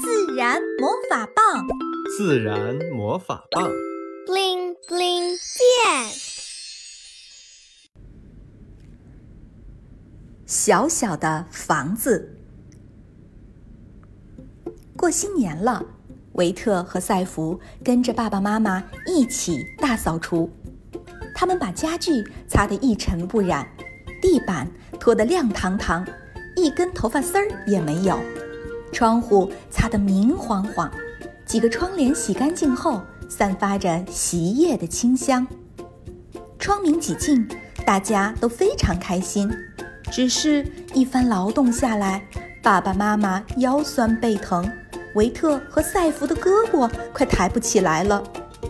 自然魔法棒，自然魔法棒，bling bling 变。小小的房子。过新年了，维特和赛弗跟着爸爸妈妈一起大扫除。他们把家具擦得一尘不染，地板拖得亮堂堂，一根头发丝儿也没有。窗户擦得明晃晃，几个窗帘洗干净后，散发着洗衣液的清香。窗明几净，大家都非常开心。只是一番劳动下来，爸爸妈妈腰酸背疼，维特和赛弗的胳膊快抬不起来了，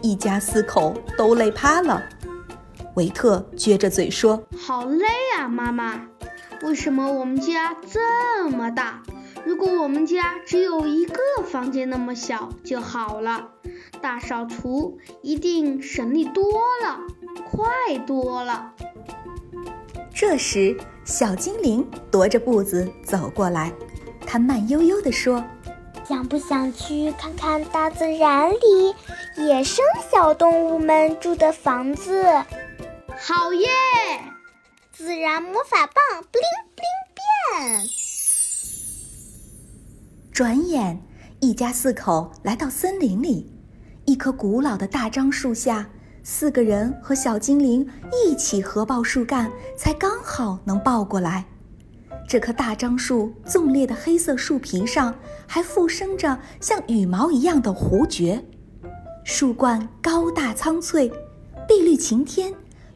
一家四口都累趴了。维特撅着嘴说：“好累啊，妈妈！为什么我们家这么大？如果我们家只有一个房间那么小就好了，大扫除一定省力多了，快多了。”这时，小精灵踱着步子走过来，他慢悠悠地说：“想不想去看看大自然里野生小动物们住的房子？”好耶！自然魔法棒，bling bling 变。转眼，一家四口来到森林里，一棵古老的大樟树下，四个人和小精灵一起合抱树干，才刚好能抱过来。这棵大樟树纵裂的黑色树皮上还附生着像羽毛一样的弧蕨，树冠高大苍翠，碧绿晴天。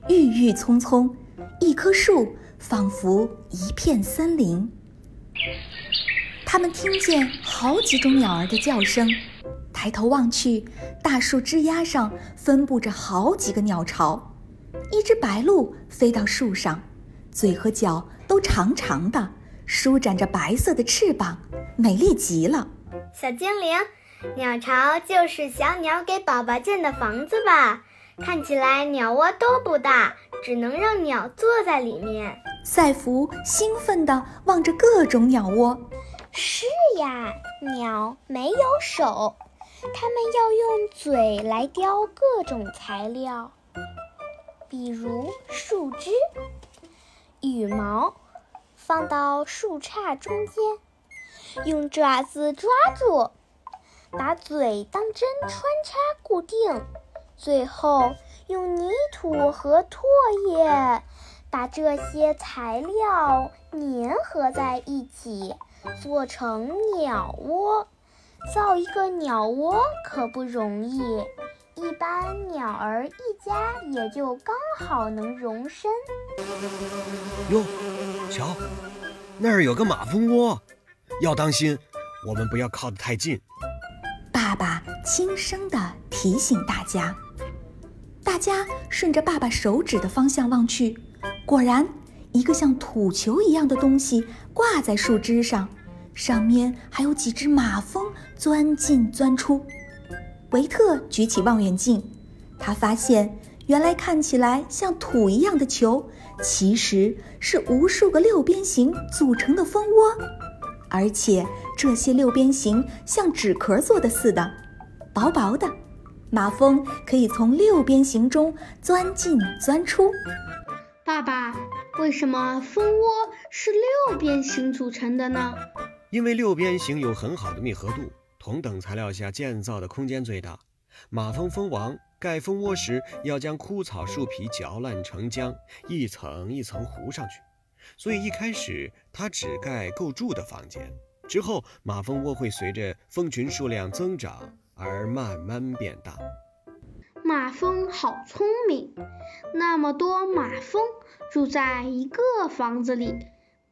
郁郁葱葱，一棵树仿佛一片森林。他们听见好几种鸟儿的叫声，抬头望去，大树枝丫上分布着好几个鸟巢。一只白鹭飞到树上，嘴和脚都长长的，舒展着白色的翅膀，美丽极了。小精灵，鸟巢就是小鸟给宝宝建的房子吧？看起来鸟窝都不大，只能让鸟坐在里面。赛福兴奋地望着各种鸟窝。是呀，鸟没有手，它们要用嘴来叼各种材料，比如树枝、羽毛，放到树杈中间，用爪子抓住，把嘴当针穿插固定。最后，用泥土和唾液把这些材料粘合在一起，做成鸟窝。造一个鸟窝可不容易，一般鸟儿一家也就刚好能容身。哟，瞧，那儿有个马蜂窝，要当心，我们不要靠得太近。爸爸轻声地提醒大家。大家顺着爸爸手指的方向望去，果然，一个像土球一样的东西挂在树枝上，上面还有几只马蜂钻进钻出。维特举起望远镜，他发现，原来看起来像土一样的球，其实是无数个六边形组成的蜂窝，而且这些六边形像纸壳做的似的，薄薄的。马蜂可以从六边形中钻进钻出。爸爸，为什么蜂窝是六边形组成的呢？因为六边形有很好的密合度，同等材料下建造的空间最大。马蜂蜂王盖蜂窝时要将枯草树皮嚼烂成浆，一层一层糊上去，所以一开始它只盖够住的房间。之后，马蜂窝会随着蜂群数量增长。而慢慢变大。马蜂好聪明，那么多马蜂住在一个房子里，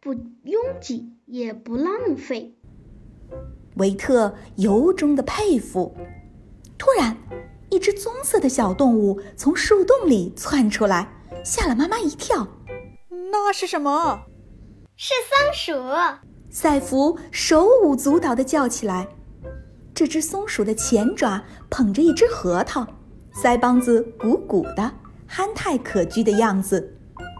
不拥挤也不浪费。维特由衷的佩服。突然，一只棕色的小动物从树洞里窜出来，吓了妈妈一跳。那是什么？是松鼠！赛弗手舞足蹈地叫起来。这只松鼠的前爪捧着一只核桃，腮帮子鼓鼓的，憨态可掬的样子。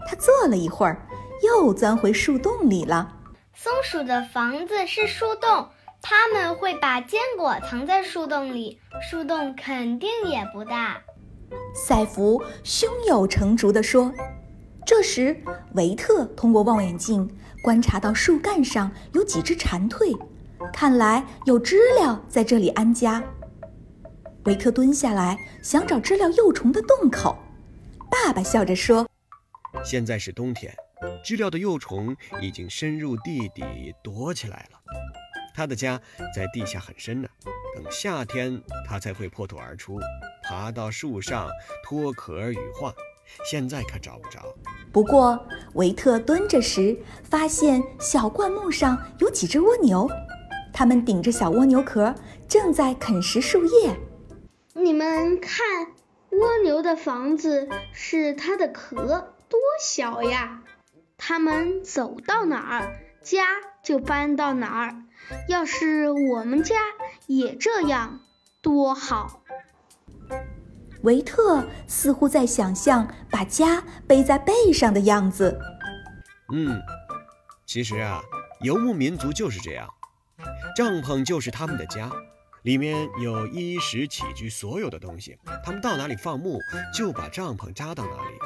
他坐了一会儿，又钻回树洞里了。松鼠的房子是树洞，他们会把坚果藏在树洞里，树洞肯定也不大。赛弗胸有成竹地说。这时，维特通过望远镜观察到树干上有几只蝉蜕，看来有知了在这里安家。维特蹲下来想找知了幼虫的洞口，爸爸笑着说：“现在是冬天，知了的幼虫已经深入地底躲起来了。它的家在地下很深呢，等夏天它才会破土而出，爬到树上脱壳羽化。现在可找不着。不过维特蹲着时，发现小灌木上有几只蜗牛，它们顶着小蜗牛壳，正在啃食树叶。你们看，蜗牛的房子是它的壳，多小呀！它们走到哪儿，家就搬到哪儿。要是我们家也这样，多好！维特似乎在想象把家背在背上的样子。嗯，其实啊，游牧民族就是这样，帐篷就是他们的家。里面有衣食起居所有的东西，他们到哪里放牧，就把帐篷扎到哪里。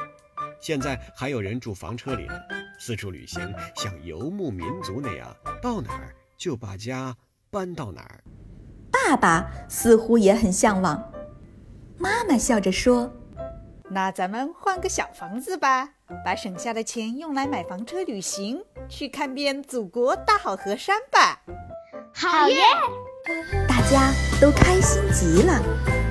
现在还有人住房车里呢，四处旅行，像游牧民族那样，到哪儿就把家搬到哪儿。爸爸似乎也很向往。妈妈笑着说：“那咱们换个小房子吧，把省下的钱用来买房车旅行，去看遍祖国大好河山吧。”好耶！大家都开心极了。